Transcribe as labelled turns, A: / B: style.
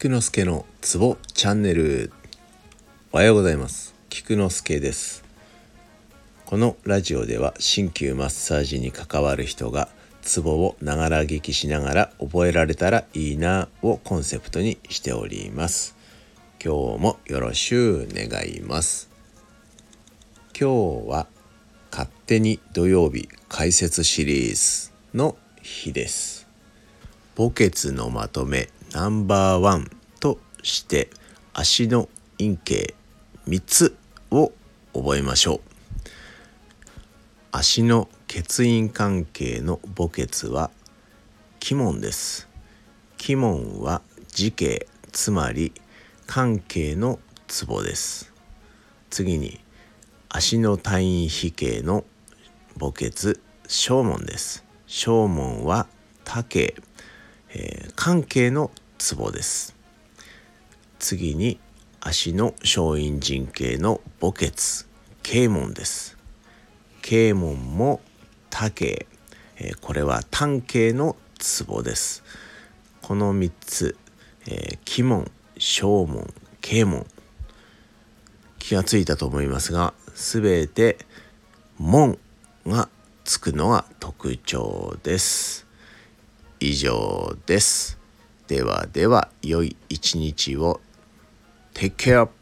A: 菊之助のツボチャンネル。おはようございます。菊之助です。このラジオでは鍼灸マッサージに関わる人がツボをながら聞きしながら覚えられたらいいなをコンセプトにしております。今日もよろしゅう願います。今日は勝手に土曜日解説シリーズの日です。墓穴のまとめナンバーワンとして足の陰茎3つを覚えましょう。足の血印関係の墓穴は鬼門です。鬼門は時系つまり関係のツボです。次に足の単位比形の墓穴小門です。小門は多形えー、関係のツボです。次に足の小陰陣形の墓穴啓門です。啓門も多形、えー、これは単形のツボです。この3つ、えー、鬼門小門啓門。気がついたと思いますが全て門がつくのが特徴です。以上です。ではでは良い一日を。Take care!